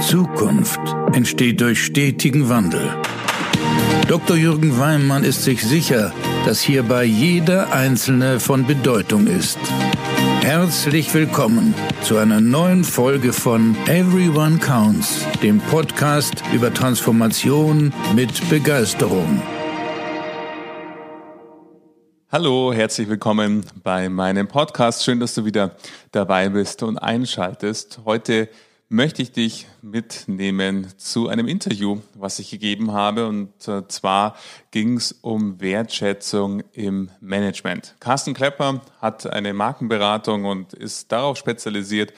Zukunft entsteht durch stetigen Wandel. Dr. Jürgen Weimann ist sich sicher, dass hierbei jeder Einzelne von Bedeutung ist. Herzlich willkommen zu einer neuen Folge von Everyone Counts, dem Podcast über Transformation mit Begeisterung. Hallo, herzlich willkommen bei meinem Podcast. Schön, dass du wieder dabei bist und einschaltest. Heute möchte ich dich mitnehmen zu einem Interview, was ich gegeben habe. Und äh, zwar ging es um Wertschätzung im Management. Carsten Klepper hat eine Markenberatung und ist darauf spezialisiert,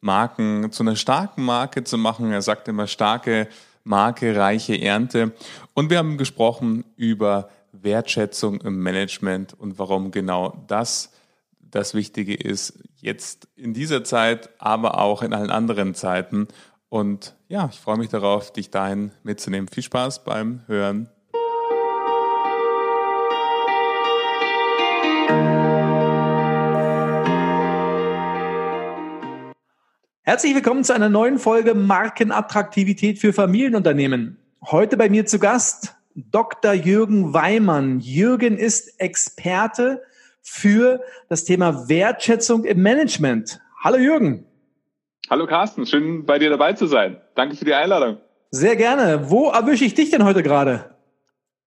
Marken zu einer starken Marke zu machen. Er sagt immer starke Marke, reiche Ernte. Und wir haben gesprochen über Wertschätzung im Management und warum genau das das Wichtige ist, jetzt in dieser Zeit, aber auch in allen anderen Zeiten. Und ja, ich freue mich darauf, dich dahin mitzunehmen. Viel Spaß beim Hören. Herzlich willkommen zu einer neuen Folge Markenattraktivität für Familienunternehmen. Heute bei mir zu Gast Dr. Jürgen Weimann. Jürgen ist Experte für das Thema Wertschätzung im Management. Hallo Jürgen. Hallo Carsten, schön bei dir dabei zu sein. Danke für die Einladung. Sehr gerne. Wo erwische ich dich denn heute gerade?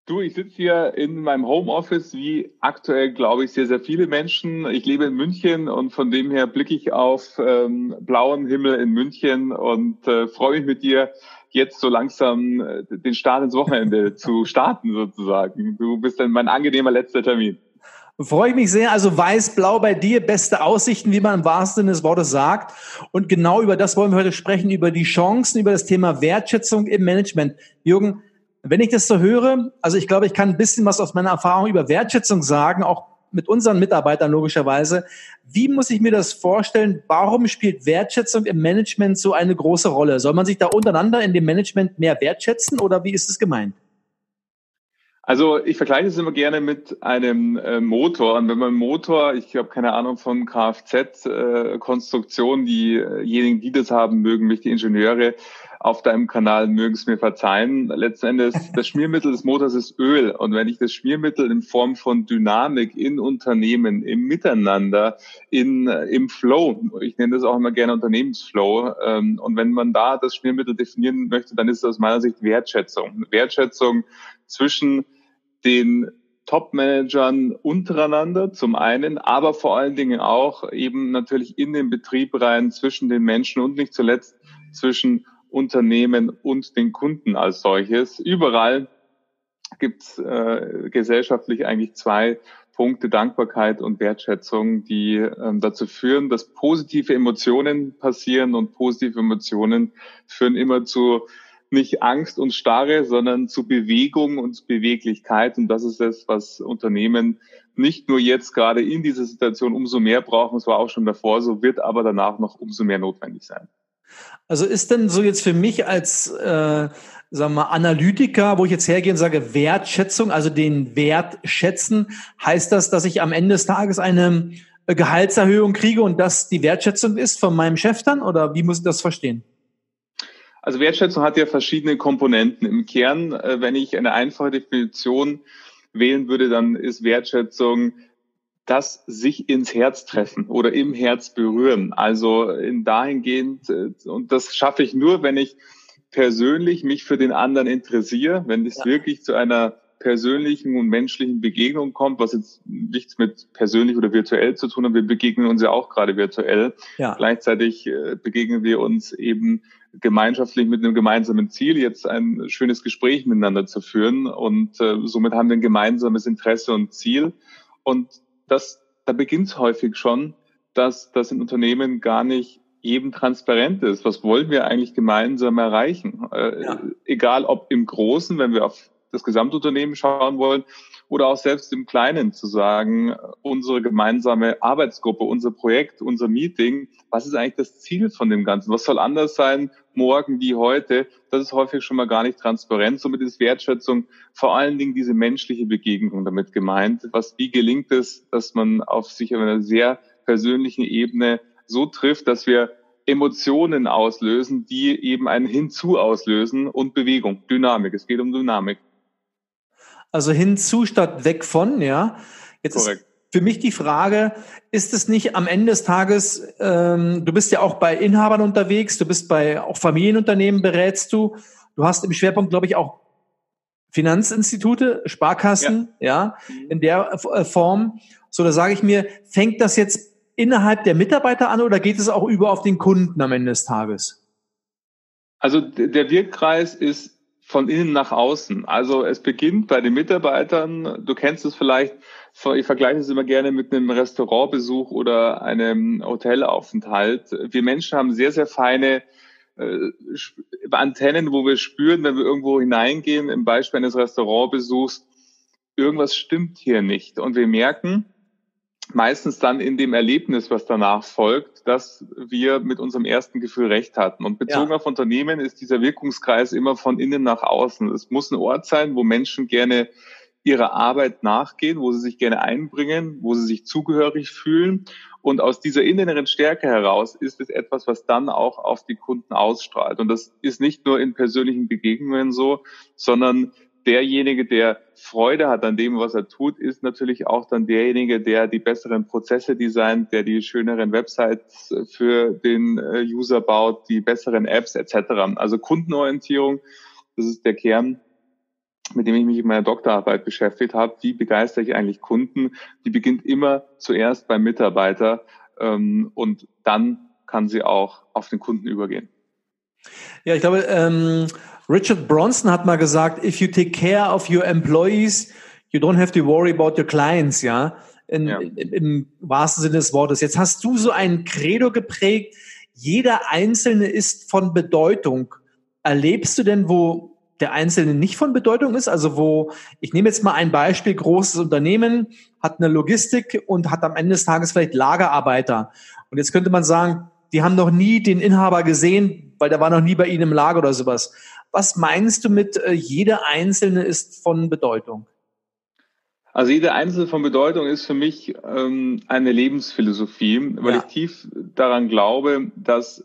Du, ich sitze hier in meinem Homeoffice, wie aktuell, glaube ich, sehr, sehr viele Menschen. Ich lebe in München und von dem her blicke ich auf ähm, blauen Himmel in München und äh, freue mich mit dir, jetzt so langsam äh, den Start ins Wochenende zu starten sozusagen. Du bist dann mein angenehmer letzter Termin. Freue ich mich sehr. Also weiß-blau bei dir, beste Aussichten, wie man im wahrsten Sinne des Wortes sagt. Und genau über das wollen wir heute sprechen, über die Chancen, über das Thema Wertschätzung im Management. Jürgen, wenn ich das so höre, also ich glaube, ich kann ein bisschen was aus meiner Erfahrung über Wertschätzung sagen, auch mit unseren Mitarbeitern logischerweise. Wie muss ich mir das vorstellen? Warum spielt Wertschätzung im Management so eine große Rolle? Soll man sich da untereinander in dem Management mehr wertschätzen oder wie ist es gemeint? Also ich vergleiche es immer gerne mit einem äh, Motor. Und wenn man einen Motor, ich habe keine Ahnung von Kfz-Konstruktion, äh, diejenigen, die das haben, mögen mich die Ingenieure auf deinem Kanal mögen es mir verzeihen. Letzten Endes, das Schmiermittel des Motors ist Öl. Und wenn ich das Schmiermittel in Form von Dynamik in Unternehmen, im Miteinander, in, im Flow, ich nenne das auch immer gerne Unternehmensflow, ähm, und wenn man da das Schmiermittel definieren möchte, dann ist das aus meiner Sicht Wertschätzung. Wertschätzung zwischen den Top-Managern untereinander zum einen, aber vor allen Dingen auch eben natürlich in den Betrieb rein zwischen den Menschen und nicht zuletzt zwischen Unternehmen und den Kunden als solches. Überall gibt es äh, gesellschaftlich eigentlich zwei Punkte Dankbarkeit und Wertschätzung, die ähm, dazu führen, dass positive Emotionen passieren und positive Emotionen führen immer zu nicht Angst und Starre, sondern zu Bewegung und Beweglichkeit. Und das ist es, was Unternehmen nicht nur jetzt gerade in dieser Situation umso mehr brauchen, es war auch schon davor so, wird aber danach noch umso mehr notwendig sein. Also ist denn so jetzt für mich als äh, sagen wir, Analytiker, wo ich jetzt hergehe und sage Wertschätzung, also den Wert schätzen, heißt das, dass ich am Ende des Tages eine Gehaltserhöhung kriege und das die Wertschätzung ist von meinem Chef dann? Oder wie muss ich das verstehen? Also Wertschätzung hat ja verschiedene Komponenten. Im Kern, äh, wenn ich eine einfache Definition wählen würde, dann ist Wertschätzung das sich ins Herz treffen oder im Herz berühren. Also in dahingehend, äh, und das schaffe ich nur, wenn ich persönlich mich für den anderen interessiere, wenn es ja. wirklich zu einer persönlichen und menschlichen Begegnung kommt, was jetzt nichts mit persönlich oder virtuell zu tun hat. Wir begegnen uns ja auch gerade virtuell. Ja. Gleichzeitig äh, begegnen wir uns eben gemeinschaftlich mit einem gemeinsamen Ziel, jetzt ein schönes Gespräch miteinander zu führen. Und äh, somit haben wir ein gemeinsames Interesse und Ziel. Und das, da beginnt es häufig schon, dass das in Unternehmen gar nicht jedem transparent ist. Was wollen wir eigentlich gemeinsam erreichen? Äh, ja. Egal ob im Großen, wenn wir auf das Gesamtunternehmen schauen wollen, oder auch selbst im Kleinen zu sagen, unsere gemeinsame Arbeitsgruppe, unser Projekt, unser Meeting, was ist eigentlich das Ziel von dem Ganzen? Was soll anders sein morgen wie heute? Das ist häufig schon mal gar nicht transparent. Somit ist Wertschätzung vor allen Dingen diese menschliche Begegnung damit gemeint. Was, wie gelingt es, dass man auf sich auf einer sehr persönlichen Ebene so trifft, dass wir Emotionen auslösen, die eben ein Hinzu auslösen und Bewegung, Dynamik. Es geht um Dynamik. Also hinzu statt weg von, ja. Jetzt Korrekt. ist für mich die Frage, ist es nicht am Ende des Tages, ähm, du bist ja auch bei Inhabern unterwegs, du bist bei auch Familienunternehmen, berätst du. Du hast im Schwerpunkt, glaube ich, auch Finanzinstitute, Sparkassen, ja, ja in der äh, Form. So, da sage ich mir, fängt das jetzt innerhalb der Mitarbeiter an oder geht es auch über auf den Kunden am Ende des Tages? Also der Wirkkreis ist von innen nach außen. Also es beginnt bei den Mitarbeitern. Du kennst es vielleicht, ich vergleiche es immer gerne mit einem Restaurantbesuch oder einem Hotelaufenthalt. Wir Menschen haben sehr, sehr feine äh, Antennen, wo wir spüren, wenn wir irgendwo hineingehen, im Beispiel eines Restaurantbesuchs, irgendwas stimmt hier nicht. Und wir merken, meistens dann in dem Erlebnis, was danach folgt, dass wir mit unserem ersten Gefühl recht hatten. Und bezogen ja. auf Unternehmen ist dieser Wirkungskreis immer von innen nach außen. Es muss ein Ort sein, wo Menschen gerne ihrer Arbeit nachgehen, wo sie sich gerne einbringen, wo sie sich zugehörig fühlen. Und aus dieser inneren Stärke heraus ist es etwas, was dann auch auf die Kunden ausstrahlt. Und das ist nicht nur in persönlichen Begegnungen so, sondern derjenige, der Freude hat an dem, was er tut, ist natürlich auch dann derjenige, der die besseren Prozesse designt, der die schöneren Websites für den äh, User baut, die besseren Apps etc. Also Kundenorientierung, das ist der Kern, mit dem ich mich in meiner Doktorarbeit beschäftigt habe. Wie begeistere ich eigentlich Kunden? Die beginnt immer zuerst beim Mitarbeiter ähm, und dann kann sie auch auf den Kunden übergehen. Ja, ich glaube, ähm, Richard Bronson hat mal gesagt, if you take care of your employees, you don't have to worry about your clients, ja. In, ja. Im, Im wahrsten Sinne des Wortes. Jetzt hast du so ein Credo geprägt, jeder Einzelne ist von Bedeutung. Erlebst du denn, wo der Einzelne nicht von Bedeutung ist? Also wo, ich nehme jetzt mal ein Beispiel, großes Unternehmen hat eine Logistik und hat am Ende des Tages vielleicht Lagerarbeiter. Und jetzt könnte man sagen, die haben noch nie den Inhaber gesehen, weil der war noch nie bei ihnen im Lager oder sowas. Was meinst du mit, äh, jeder Einzelne ist von Bedeutung? Also jeder Einzelne von Bedeutung ist für mich ähm, eine Lebensphilosophie, weil ja. ich tief daran glaube, dass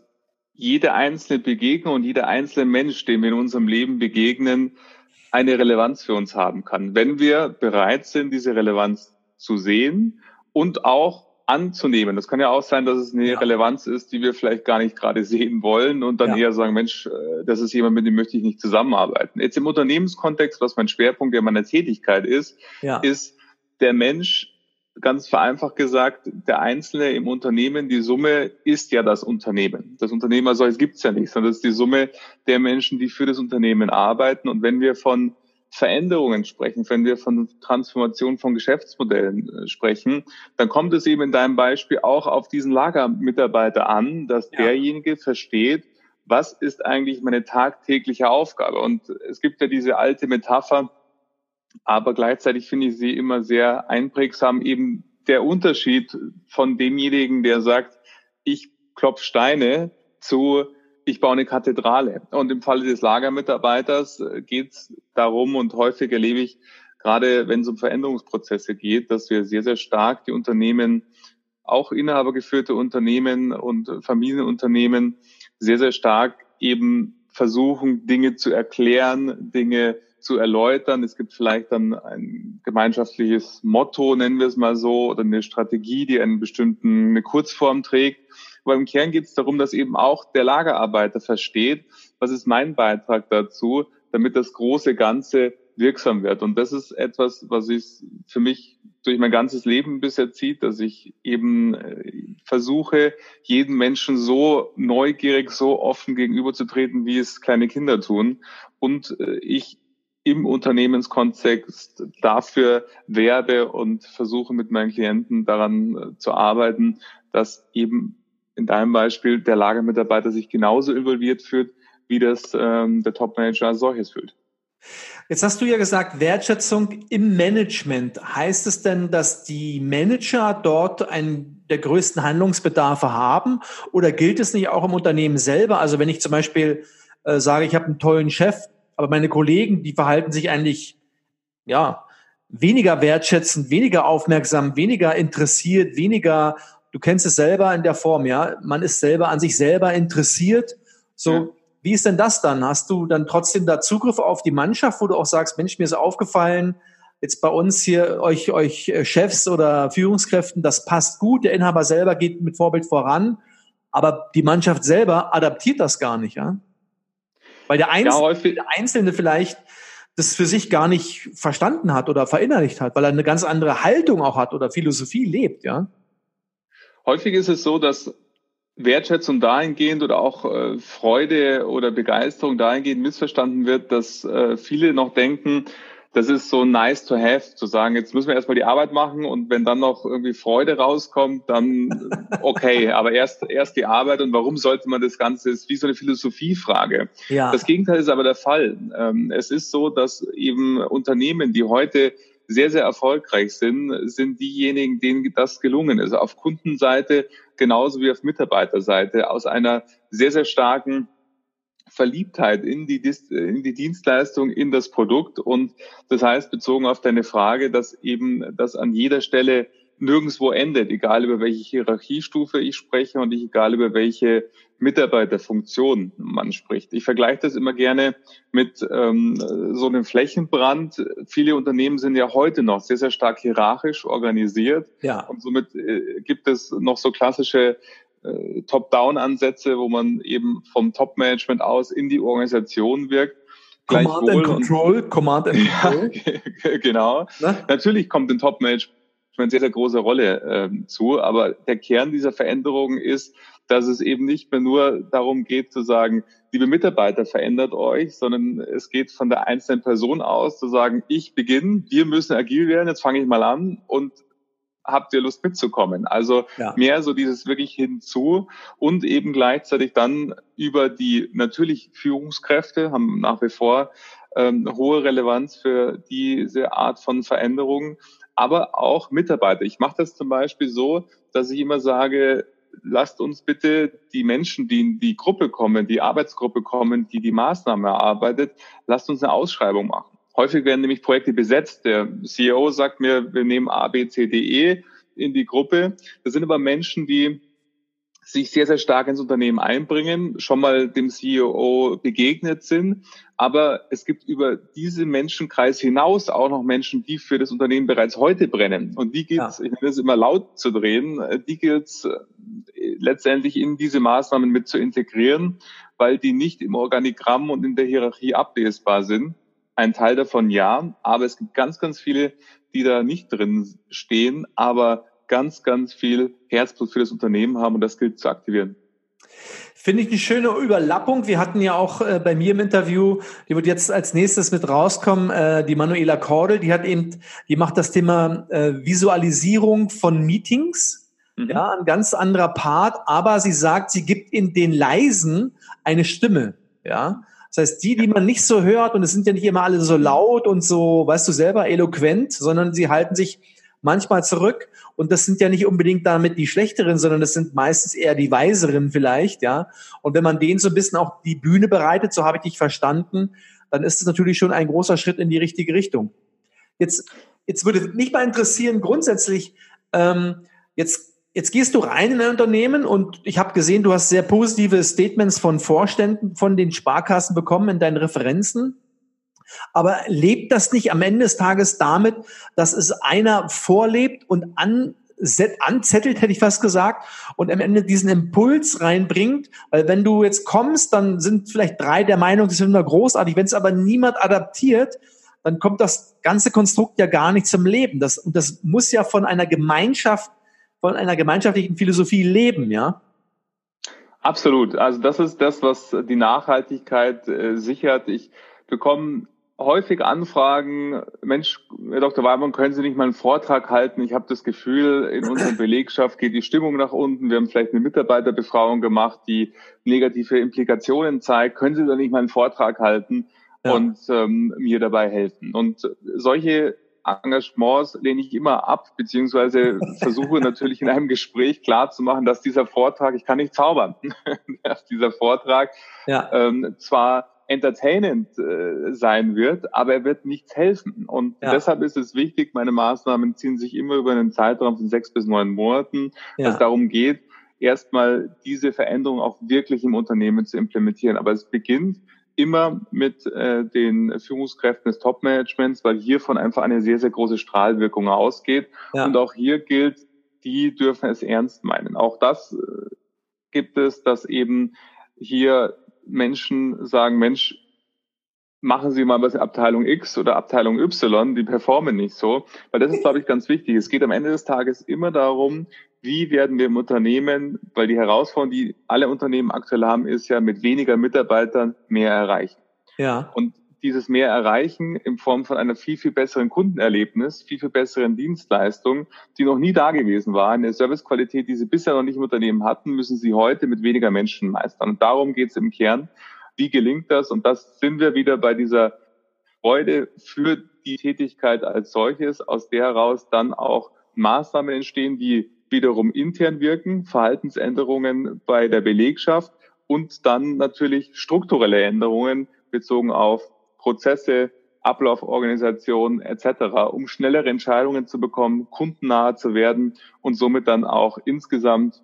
jede einzelne Begegnung und jeder einzelne Mensch, dem wir in unserem Leben begegnen, eine Relevanz für uns haben kann, wenn wir bereit sind, diese Relevanz zu sehen und auch anzunehmen. Das kann ja auch sein, dass es eine ja. Relevanz ist, die wir vielleicht gar nicht gerade sehen wollen und dann ja. eher sagen, Mensch, äh, das ist jemand, mit dem möchte ich nicht zusammenarbeiten. Jetzt im Unternehmenskontext, was mein Schwerpunkt ja meiner Tätigkeit ist, ja. ist der Mensch, ganz vereinfacht gesagt, der Einzelne im Unternehmen, die Summe ist ja das Unternehmen. Das Unternehmen als solches gibt es ja nicht, sondern das ist die Summe der Menschen, die für das Unternehmen arbeiten. Und wenn wir von Veränderungen sprechen, wenn wir von Transformation von Geschäftsmodellen äh, sprechen, dann kommt es eben in deinem Beispiel auch auf diesen Lagermitarbeiter an, dass ja. derjenige versteht, was ist eigentlich meine tagtägliche Aufgabe? Und es gibt ja diese alte Metapher, aber gleichzeitig finde ich sie immer sehr einprägsam, eben der Unterschied von demjenigen, der sagt, ich klopf Steine zu ich baue eine Kathedrale. Und im Falle des Lagermitarbeiters äh, geht es darum, und häufig erlebe ich, gerade wenn es um Veränderungsprozesse geht, dass wir sehr, sehr stark die Unternehmen, auch inhabergeführte Unternehmen und Familienunternehmen, sehr, sehr stark eben versuchen, Dinge zu erklären, Dinge zu erläutern. Es gibt vielleicht dann ein gemeinschaftliches Motto, nennen wir es mal so, oder eine Strategie, die einen bestimmten, eine Kurzform trägt. Aber im Kern geht es darum, dass eben auch der Lagerarbeiter versteht, was ist mein Beitrag dazu, damit das große Ganze wirksam wird. Und das ist etwas, was ich für mich durch mein ganzes Leben bisher zieht, dass ich eben äh, versuche, jeden Menschen so neugierig, so offen gegenüberzutreten, wie es kleine Kinder tun. Und äh, ich im Unternehmenskontext dafür werbe und versuche mit meinen Klienten daran äh, zu arbeiten, dass eben in deinem Beispiel der Lagermitarbeiter sich genauso involviert fühlt, wie das ähm, der Topmanager als solches fühlt. Jetzt hast du ja gesagt, Wertschätzung im Management. Heißt es denn, dass die Manager dort einen der größten Handlungsbedarfe haben? Oder gilt es nicht auch im Unternehmen selber? Also wenn ich zum Beispiel äh, sage, ich habe einen tollen Chef, aber meine Kollegen, die verhalten sich eigentlich, ja, weniger wertschätzend, weniger aufmerksam, weniger interessiert, weniger du kennst es selber in der Form, ja, man ist selber an sich selber interessiert. So, ja. wie ist denn das dann? Hast du dann trotzdem da Zugriff auf die Mannschaft, wo du auch sagst, Mensch, mir ist aufgefallen, jetzt bei uns hier euch, euch äh, Chefs oder Führungskräften, das passt gut, der Inhaber selber geht mit Vorbild voran, aber die Mannschaft selber adaptiert das gar nicht, ja? Weil der Einzelne, ja, der Einzelne vielleicht das für sich gar nicht verstanden hat oder verinnerlicht hat, weil er eine ganz andere Haltung auch hat oder Philosophie lebt, ja? Häufig ist es so, dass Wertschätzung dahingehend oder auch äh, Freude oder Begeisterung dahingehend missverstanden wird, dass äh, viele noch denken, das ist so nice to have, zu sagen, jetzt müssen wir erstmal die Arbeit machen und wenn dann noch irgendwie Freude rauskommt, dann okay, aber erst, erst die Arbeit und warum sollte man das Ganze, ist wie so eine Philosophiefrage. Ja. Das Gegenteil ist aber der Fall. Ähm, es ist so, dass eben Unternehmen, die heute sehr, sehr erfolgreich sind, sind diejenigen, denen das gelungen ist. Auf Kundenseite genauso wie auf Mitarbeiterseite aus einer sehr, sehr starken Verliebtheit in die, in die Dienstleistung, in das Produkt. Und das heißt, bezogen auf deine Frage, dass eben das an jeder Stelle nirgendwo endet, egal über welche Hierarchiestufe ich spreche und egal über welche Mitarbeiterfunktion man spricht. Ich vergleiche das immer gerne mit ähm, so einem Flächenbrand. Viele Unternehmen sind ja heute noch sehr, sehr stark hierarchisch organisiert. Ja. Und somit äh, gibt es noch so klassische äh, Top-Down-Ansätze, wo man eben vom Top-Management aus in die Organisation wirkt. Command and Control, Command and Control. Ja, genau. Na? Natürlich kommt ein Top-Management eine sehr, sehr große Rolle ähm, zu. Aber der Kern dieser Veränderung ist, dass es eben nicht mehr nur darum geht zu sagen, liebe Mitarbeiter, verändert euch, sondern es geht von der einzelnen Person aus zu sagen, ich beginne, wir müssen agil werden, jetzt fange ich mal an und habt ihr Lust mitzukommen? Also ja. mehr so dieses wirklich hinzu und eben gleichzeitig dann über die natürlich Führungskräfte haben nach wie vor ähm, hohe Relevanz für diese Art von Veränderungen, aber auch Mitarbeiter. Ich mache das zum Beispiel so, dass ich immer sage, lasst uns bitte die Menschen, die in die Gruppe kommen, die Arbeitsgruppe kommen, die die Maßnahmen erarbeitet, lasst uns eine Ausschreibung machen. Häufig werden nämlich Projekte besetzt. Der CEO sagt mir, wir nehmen A, B, C, D, E in die Gruppe. Das sind aber Menschen, die sich sehr, sehr stark ins Unternehmen einbringen, schon mal dem CEO begegnet sind. Aber es gibt über diese Menschenkreis hinaus auch noch Menschen, die für das Unternehmen bereits heute brennen. Und die gilt es, ja. ich nenne es immer laut zu drehen, die gilt es äh, letztendlich in diese Maßnahmen mit zu integrieren, weil die nicht im Organigramm und in der Hierarchie ablesbar sind. Ein Teil davon ja, aber es gibt ganz, ganz viele, die da nicht drin stehen, aber ganz, ganz viel Herzblut für das Unternehmen haben und das gilt zu aktivieren. Finde ich eine schöne Überlappung. Wir hatten ja auch äh, bei mir im Interview, die wird jetzt als nächstes mit rauskommen, äh, die Manuela Kordel, die hat eben, die macht das Thema äh, Visualisierung von Meetings. Mhm. Ja, ein ganz anderer Part, aber sie sagt, sie gibt in den Leisen eine Stimme. Ja, das heißt, die, die man nicht so hört, und es sind ja nicht immer alle so laut und so, weißt du selber, eloquent, sondern sie halten sich manchmal zurück. Und das sind ja nicht unbedingt damit die Schlechteren, sondern das sind meistens eher die Weiseren vielleicht, ja. Und wenn man denen so ein bisschen auch die Bühne bereitet, so habe ich dich verstanden, dann ist es natürlich schon ein großer Schritt in die richtige Richtung. Jetzt, jetzt würde mich mal interessieren, grundsätzlich, ähm, jetzt Jetzt gehst du rein in ein Unternehmen und ich habe gesehen, du hast sehr positive Statements von Vorständen von den Sparkassen bekommen in deinen Referenzen. Aber lebt das nicht am Ende des Tages damit, dass es einer vorlebt und an, anzettelt, hätte ich fast gesagt, und am Ende diesen Impuls reinbringt? Weil wenn du jetzt kommst, dann sind vielleicht drei der Meinung, das ist immer großartig. Wenn es aber niemand adaptiert, dann kommt das ganze Konstrukt ja gar nicht zum Leben. Das, und das muss ja von einer Gemeinschaft, von einer gemeinschaftlichen Philosophie leben, ja? Absolut. Also das ist das, was die Nachhaltigkeit äh, sichert. Ich bekomme häufig Anfragen, Mensch, Herr Dr. Weimann, können Sie nicht mal einen Vortrag halten? Ich habe das Gefühl, in unserer Belegschaft geht die Stimmung nach unten. Wir haben vielleicht eine Mitarbeiterbefragung gemacht, die negative Implikationen zeigt. Können Sie da nicht mal einen Vortrag halten ja. und ähm, mir dabei helfen? Und solche Engagements lehne ich immer ab, beziehungsweise versuche natürlich in einem Gespräch klarzumachen, dass dieser Vortrag, ich kann nicht zaubern, dass dieser Vortrag ja. ähm, zwar entertainend äh, sein wird, aber er wird nichts helfen. Und ja. deshalb ist es wichtig, meine Maßnahmen ziehen sich immer über einen Zeitraum von sechs bis neun Monaten, ja. dass es darum geht, erstmal diese Veränderung auch wirklich im Unternehmen zu implementieren. Aber es beginnt immer mit äh, den Führungskräften des Top-Managements, weil hiervon einfach eine sehr, sehr große Strahlwirkung ausgeht. Ja. Und auch hier gilt, die dürfen es ernst meinen. Auch das äh, gibt es, dass eben hier Menschen sagen, Mensch, machen Sie mal was in Abteilung X oder Abteilung Y, die performen nicht so. Weil das ist, glaube ich, ganz wichtig. Es geht am Ende des Tages immer darum, wie werden wir im Unternehmen, weil die Herausforderung, die alle Unternehmen aktuell haben, ist ja mit weniger Mitarbeitern mehr erreichen. Ja. Und dieses mehr erreichen in Form von einer viel, viel besseren Kundenerlebnis, viel, viel besseren Dienstleistung, die noch nie da gewesen war, eine Servicequalität, die sie bisher noch nicht im Unternehmen hatten, müssen sie heute mit weniger Menschen meistern. Und darum geht es im Kern. Wie gelingt das? Und das sind wir wieder bei dieser Freude für die Tätigkeit als solches, aus der heraus dann auch Maßnahmen entstehen, die wiederum intern wirken, Verhaltensänderungen bei der Belegschaft und dann natürlich strukturelle Änderungen bezogen auf Prozesse, Ablauforganisation etc., um schnellere Entscheidungen zu bekommen, kundennahe zu werden und somit dann auch insgesamt,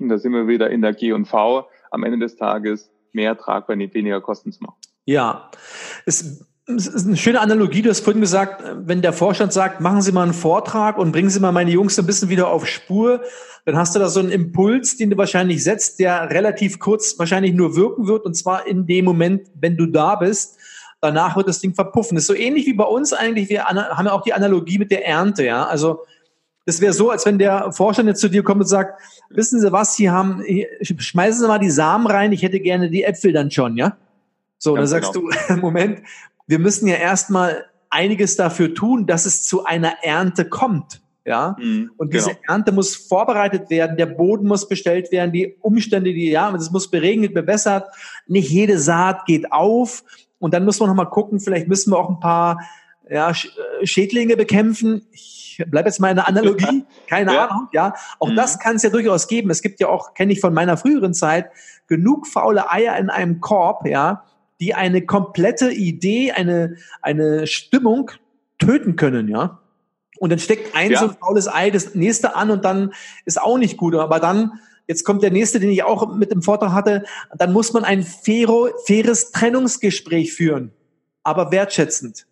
und da sind wir wieder in der G&V, am Ende des Tages mehr tragbar, weniger Kosten zu machen. Ja, es ist eine schöne Analogie. Du hast vorhin gesagt, wenn der Vorstand sagt, machen Sie mal einen Vortrag und bringen Sie mal meine Jungs ein bisschen wieder auf Spur, dann hast du da so einen Impuls, den du wahrscheinlich setzt, der relativ kurz wahrscheinlich nur wirken wird und zwar in dem Moment, wenn du da bist. Danach wird das Ding verpuffen. Das ist so ähnlich wie bei uns eigentlich. Wir haben ja auch die Analogie mit der Ernte, ja. Also, das wäre so, als wenn der Vorstand jetzt zu dir kommt und sagt, wissen Sie was, Sie haben, schmeißen Sie mal die Samen rein, ich hätte gerne die Äpfel dann schon, ja? So, dann sagst genau. du, Moment, wir müssen ja erstmal einiges dafür tun, dass es zu einer Ernte kommt. Ja, mhm, und diese genau. Ernte muss vorbereitet werden, der Boden muss bestellt werden, die Umstände, die, ja, es muss beregnet, bewässert, nicht jede Saat geht auf. Und dann muss man noch mal gucken, vielleicht müssen wir auch ein paar ja, äh, Schädlinge bekämpfen. Ich bleibe jetzt mal in der Analogie, keine ja. Ahnung, ja. Auch mhm. das kann es ja durchaus geben. Es gibt ja auch, kenne ich von meiner früheren Zeit, genug faule Eier in einem Korb, ja, die eine komplette Idee, eine, eine Stimmung töten können, ja. Und dann steckt ein ja. so ein faules Ei das nächste an und dann ist auch nicht gut. Aber dann, jetzt kommt der nächste, den ich auch mit dem Vortrag hatte, dann muss man ein faire, faires Trennungsgespräch führen, aber wertschätzend.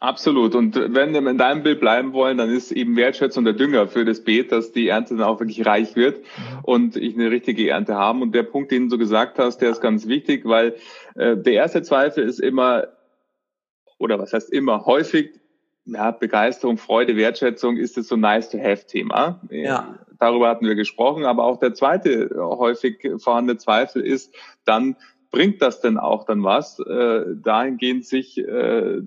Absolut. Und wenn wir in deinem Bild bleiben wollen, dann ist eben Wertschätzung der Dünger für das Beet, dass die Ernte dann auch wirklich reich wird und ich eine richtige Ernte haben. Und der Punkt, den du gesagt hast, der ist ganz wichtig, weil äh, der erste Zweifel ist immer, oder was heißt immer, häufig, ja, Begeisterung, Freude, Wertschätzung ist es so nice to have Thema. Ja. Darüber hatten wir gesprochen. Aber auch der zweite häufig vorhandene Zweifel ist dann, bringt das denn auch dann was? Äh, dahingehend sich äh,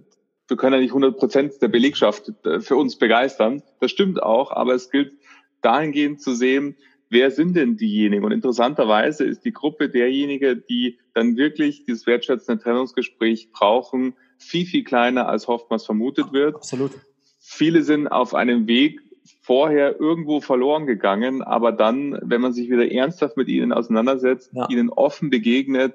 wir können ja nicht 100 Prozent der Belegschaft äh, für uns begeistern. Das stimmt auch, aber es gilt dahingehend zu sehen, wer sind denn diejenigen? Und interessanterweise ist die Gruppe derjenige, die dann wirklich dieses wertschätzende Trennungsgespräch brauchen, viel, viel kleiner als oftmals vermutet wird. Absolut. Viele sind auf einem Weg vorher irgendwo verloren gegangen, aber dann, wenn man sich wieder ernsthaft mit ihnen auseinandersetzt, ja. ihnen offen begegnet,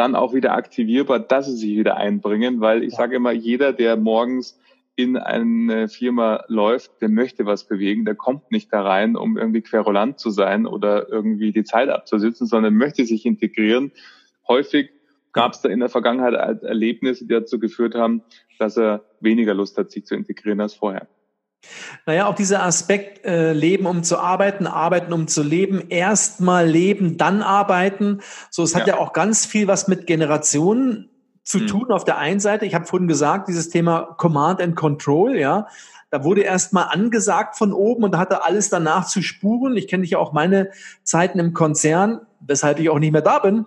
dann auch wieder aktivierbar, dass sie sich wieder einbringen, weil ich ja. sage immer, jeder, der morgens in eine Firma läuft, der möchte was bewegen, der kommt nicht da rein, um irgendwie querulant zu sein oder irgendwie die Zeit abzusitzen, sondern möchte sich integrieren. Häufig gab es da in der Vergangenheit Erlebnisse, die dazu geführt haben, dass er weniger Lust hat, sich zu integrieren als vorher. Naja, auch dieser Aspekt, äh, Leben um zu arbeiten, arbeiten um zu leben, erstmal leben, dann arbeiten. So, es hat ja. ja auch ganz viel was mit Generationen zu mhm. tun auf der einen Seite. Ich habe vorhin gesagt, dieses Thema Command and Control, ja. Da wurde erstmal angesagt von oben und da hatte alles danach zu spuren. Ich kenne ja auch meine Zeiten im Konzern, weshalb ich auch nicht mehr da bin.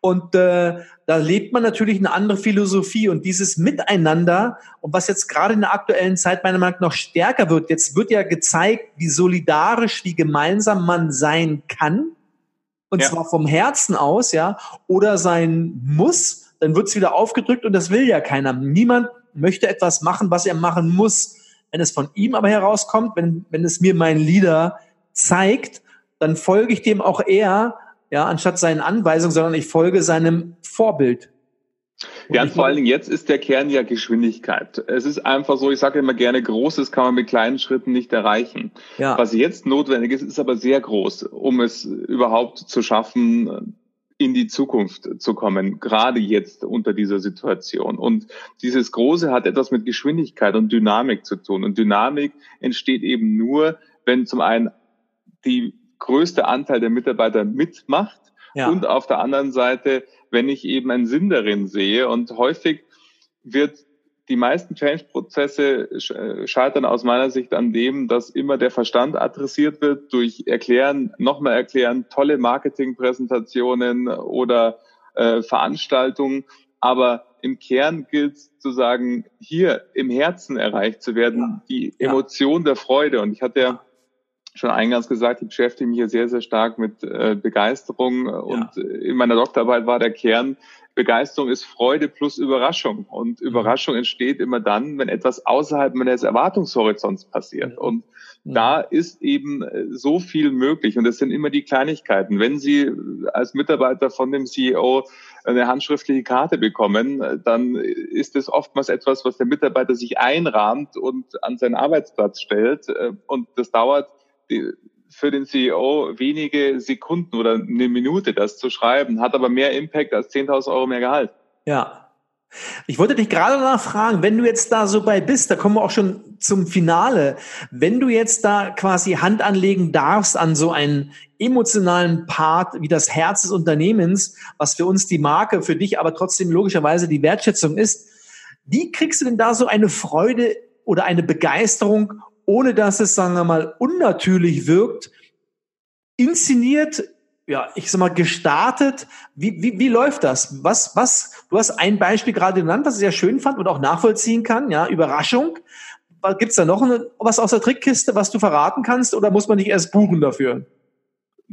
Und äh, da lebt man natürlich eine andere Philosophie und dieses Miteinander und was jetzt gerade in der aktuellen Zeit meiner Meinung nach noch stärker wird. Jetzt wird ja gezeigt, wie solidarisch, wie gemeinsam man sein kann und ja. zwar vom Herzen aus, ja, oder sein muss. Dann wird es wieder aufgedrückt und das will ja keiner. Niemand möchte etwas machen, was er machen muss. Wenn es von ihm aber herauskommt, wenn, wenn es mir mein Leader zeigt, dann folge ich dem auch eher, ja, anstatt seinen Anweisungen, sondern ich folge seinem Vorbild. Ja, und vor allen Dingen jetzt ist der Kern ja Geschwindigkeit. Es ist einfach so, ich sage immer gerne, Großes kann man mit kleinen Schritten nicht erreichen. Ja. Was jetzt notwendig ist, ist aber sehr groß, um es überhaupt zu schaffen, in die Zukunft zu kommen, gerade jetzt unter dieser Situation. Und dieses Große hat etwas mit Geschwindigkeit und Dynamik zu tun. Und Dynamik entsteht eben nur, wenn zum einen die größte Anteil der Mitarbeiter mitmacht ja. und auf der anderen Seite wenn ich eben einen Sinn darin sehe. Und häufig wird die meisten Change-Prozesse äh, scheitern aus meiner Sicht an dem, dass immer der Verstand adressiert wird durch Erklären, nochmal erklären, tolle Marketingpräsentationen oder äh, Veranstaltungen. Aber im Kern gilt es zu sagen, hier im Herzen erreicht zu werden, ja. die Emotion ja. der Freude. Und ich hatte ja schon eingangs gesagt, ich beschäftige mich hier sehr, sehr stark mit äh, Begeisterung und ja. in meiner Doktorarbeit war der Kern, Begeisterung ist Freude plus Überraschung und mhm. Überraschung entsteht immer dann, wenn etwas außerhalb meines Erwartungshorizonts passiert und mhm. da ist eben äh, so viel möglich und das sind immer die Kleinigkeiten. Wenn Sie als Mitarbeiter von dem CEO eine handschriftliche Karte bekommen, dann ist es oftmals etwas, was der Mitarbeiter sich einrahmt und an seinen Arbeitsplatz stellt äh, und das dauert für den CEO wenige Sekunden oder eine Minute das zu schreiben, hat aber mehr Impact als 10.000 Euro mehr Gehalt. Ja. Ich wollte dich gerade danach fragen, wenn du jetzt da so bei bist, da kommen wir auch schon zum Finale, wenn du jetzt da quasi Hand anlegen darfst an so einen emotionalen Part wie das Herz des Unternehmens, was für uns die Marke, für dich aber trotzdem logischerweise die Wertschätzung ist, wie kriegst du denn da so eine Freude oder eine Begeisterung ohne dass es, sagen wir mal, unnatürlich wirkt, inszeniert, ja, ich sag mal, gestartet. Wie, wie, wie läuft das? Was, was, du hast ein Beispiel gerade genannt, was ich sehr schön fand und auch nachvollziehen kann, ja, Überraschung. Gibt's da noch eine, was aus der Trickkiste, was du verraten kannst, oder muss man nicht erst buchen dafür?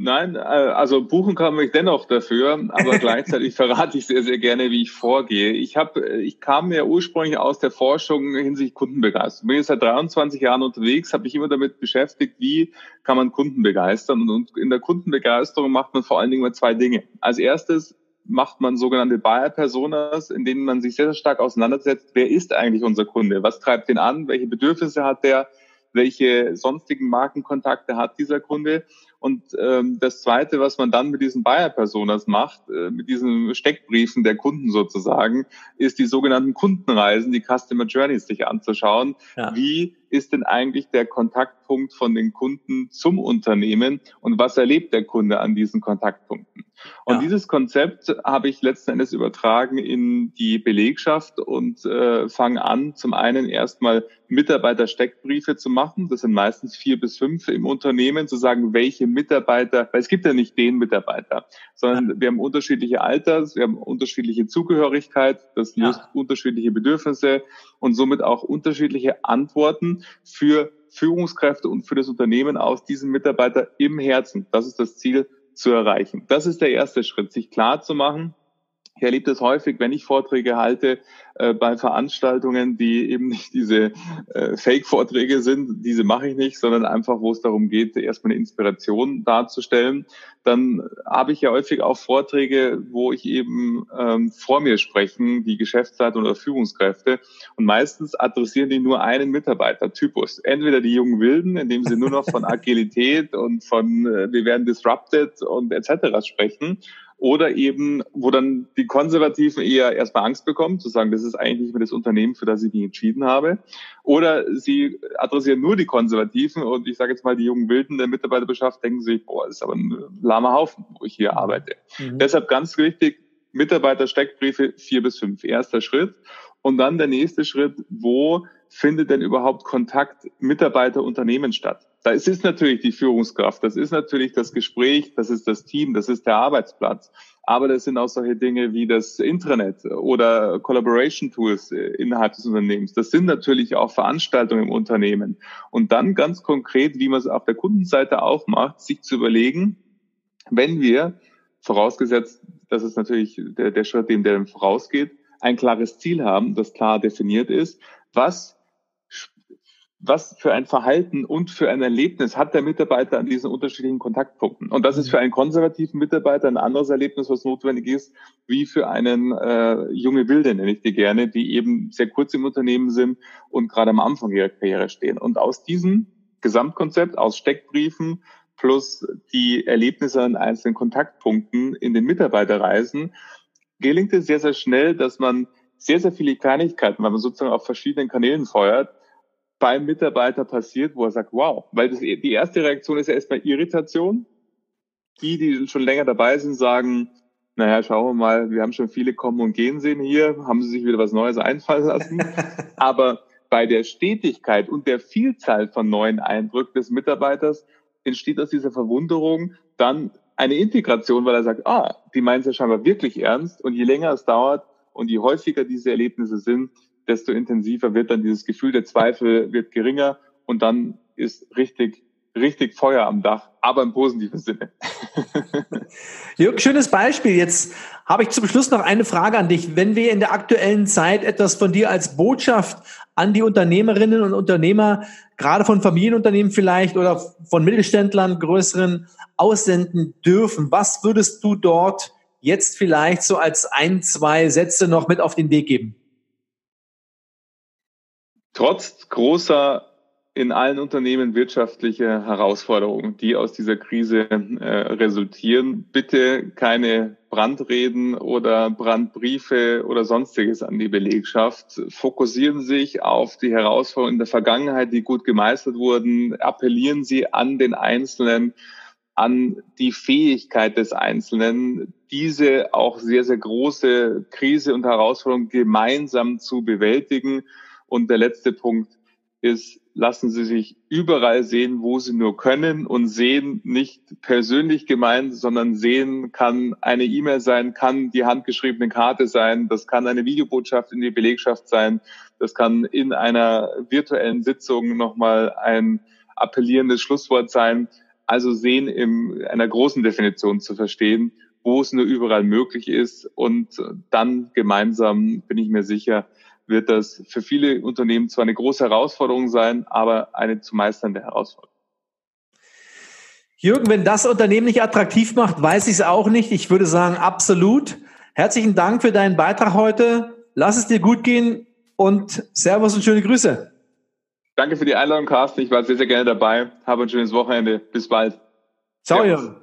Nein, äh, also buchen kann mich dennoch dafür, aber gleichzeitig verrate ich sehr, sehr gerne, wie ich vorgehe. Ich habe, äh, ich kam ja ursprünglich aus der Forschung hinsichtlich Kundenbegeisterung. Bin jetzt seit 23 Jahren unterwegs, habe mich immer damit beschäftigt, wie kann man Kunden begeistern. Und in der Kundenbegeisterung macht man vor allen Dingen mal zwei Dinge. Als erstes macht man sogenannte Buyer-Personas, in denen man sich sehr, sehr stark auseinandersetzt, wer ist eigentlich unser Kunde? Was treibt den an? Welche Bedürfnisse hat der? Welche sonstigen Markenkontakte hat dieser Kunde? Und ähm, das Zweite, was man dann mit diesen Buyer-Personas macht, äh, mit diesen Steckbriefen der Kunden sozusagen, ist die sogenannten Kundenreisen, die Customer Journeys sich anzuschauen. Ja. Wie ist denn eigentlich der Kontaktpunkt von den Kunden zum Unternehmen und was erlebt der Kunde an diesen Kontaktpunkten? Und ja. dieses Konzept habe ich letzten Endes übertragen in die Belegschaft und äh, fange an, zum einen erstmal Mitarbeiter-Steckbriefe zu machen. Das sind meistens vier bis fünf im Unternehmen, zu sagen, welche Mitarbeiter, weil es gibt ja nicht den Mitarbeiter, sondern ja. wir haben unterschiedliche Alters, wir haben unterschiedliche Zugehörigkeit, das löst ja. unterschiedliche Bedürfnisse und somit auch unterschiedliche Antworten für Führungskräfte und für das Unternehmen aus diesem Mitarbeiter im Herzen. Das ist das Ziel zu erreichen. Das ist der erste Schritt, sich klar zu machen, ich erlebe das häufig, wenn ich Vorträge halte äh, bei Veranstaltungen, die eben nicht diese äh, Fake-Vorträge sind, diese mache ich nicht, sondern einfach, wo es darum geht, erstmal eine Inspiration darzustellen. Dann habe ich ja häufig auch Vorträge, wo ich eben ähm, vor mir sprechen, die Geschäftsleitung oder Führungskräfte. Und meistens adressieren die nur einen Mitarbeitertypus. Entweder die jungen Wilden, indem sie nur noch von Agilität und von äh, wir werden disrupted und etc. sprechen oder eben, wo dann die Konservativen eher erstmal Angst bekommen, zu sagen, das ist eigentlich nicht mehr das Unternehmen, für das ich mich entschieden habe. Oder sie adressieren nur die Konservativen und ich sage jetzt mal, die jungen Wilden der Mitarbeiterbeschaft denken sich, boah, das ist aber ein lahmer Haufen, wo ich hier arbeite. Mhm. Deshalb ganz wichtig, Mitarbeiter-Steckbriefe vier bis fünf. Erster Schritt. Und dann der nächste Schritt, wo findet denn überhaupt Kontakt Mitarbeiter-Unternehmen statt? Da ist es natürlich die Führungskraft, das ist natürlich das Gespräch, das ist das Team, das ist der Arbeitsplatz. Aber das sind auch solche Dinge wie das Intranet oder Collaboration Tools innerhalb des Unternehmens. Das sind natürlich auch Veranstaltungen im Unternehmen. Und dann ganz konkret, wie man es auf der Kundenseite auch macht, sich zu überlegen, wenn wir, vorausgesetzt, das ist natürlich der, der Schritt, dem der vorausgeht, ein klares Ziel haben, das klar definiert ist, was was für ein Verhalten und für ein Erlebnis hat der Mitarbeiter an diesen unterschiedlichen Kontaktpunkten. Und das ist für einen konservativen Mitarbeiter ein anderes Erlebnis, was notwendig ist, wie für einen äh, junge Wilde, nenne ich die gerne, die eben sehr kurz im Unternehmen sind und gerade am Anfang ihrer Karriere stehen. Und aus diesem Gesamtkonzept, aus Steckbriefen plus die Erlebnisse an einzelnen Kontaktpunkten in den Mitarbeiterreisen, gelingt es sehr, sehr schnell, dass man sehr, sehr viele Kleinigkeiten, weil man sozusagen auf verschiedenen Kanälen feuert, beim Mitarbeiter passiert, wo er sagt, wow, weil das, die erste Reaktion ist ja erstmal Irritation. Die, die schon länger dabei sind, sagen, naja, schauen wir mal, wir haben schon viele kommen und gehen sehen hier, haben sie sich wieder was Neues einfallen lassen. Aber bei der Stetigkeit und der Vielzahl von neuen Eindrücken des Mitarbeiters entsteht aus dieser Verwunderung dann eine Integration, weil er sagt, ah, die meinen es ja scheinbar wirklich ernst und je länger es dauert und je häufiger diese Erlebnisse sind, desto intensiver wird dann dieses Gefühl der Zweifel wird geringer und dann ist richtig richtig Feuer am Dach, aber im positiven Sinne. Jörg, schönes Beispiel. Jetzt habe ich zum Schluss noch eine Frage an dich. Wenn wir in der aktuellen Zeit etwas von dir als Botschaft an die Unternehmerinnen und Unternehmer, gerade von Familienunternehmen vielleicht oder von Mittelständlern, größeren, aussenden dürfen, was würdest du dort jetzt vielleicht so als ein, zwei Sätze noch mit auf den Weg geben? Trotz großer in allen Unternehmen wirtschaftliche Herausforderungen, die aus dieser Krise äh, resultieren. Bitte keine Brandreden oder Brandbriefe oder sonstiges an die Belegschaft. Fokussieren Sie sich auf die Herausforderungen in der Vergangenheit, die gut gemeistert wurden. Appellieren Sie an den Einzelnen, an die Fähigkeit des Einzelnen, diese auch sehr, sehr große Krise und Herausforderung gemeinsam zu bewältigen. Und der letzte Punkt ist, lassen Sie sich überall sehen, wo Sie nur können und sehen nicht persönlich gemeint, sondern sehen kann eine E-Mail sein, kann die handgeschriebene Karte sein, das kann eine Videobotschaft in die Belegschaft sein, das kann in einer virtuellen Sitzung nochmal ein appellierendes Schlusswort sein. Also sehen in einer großen Definition zu verstehen, wo es nur überall möglich ist und dann gemeinsam bin ich mir sicher, wird das für viele Unternehmen zwar eine große Herausforderung sein, aber eine zu meisternde Herausforderung. Jürgen, wenn das Unternehmen nicht attraktiv macht, weiß ich es auch nicht. Ich würde sagen, absolut. Herzlichen Dank für deinen Beitrag heute. Lass es dir gut gehen und Servus und schöne Grüße. Danke für die Einladung, Carsten. Ich war sehr, sehr gerne dabei. Habe ein schönes Wochenende. Bis bald. Ciao, Jürgen.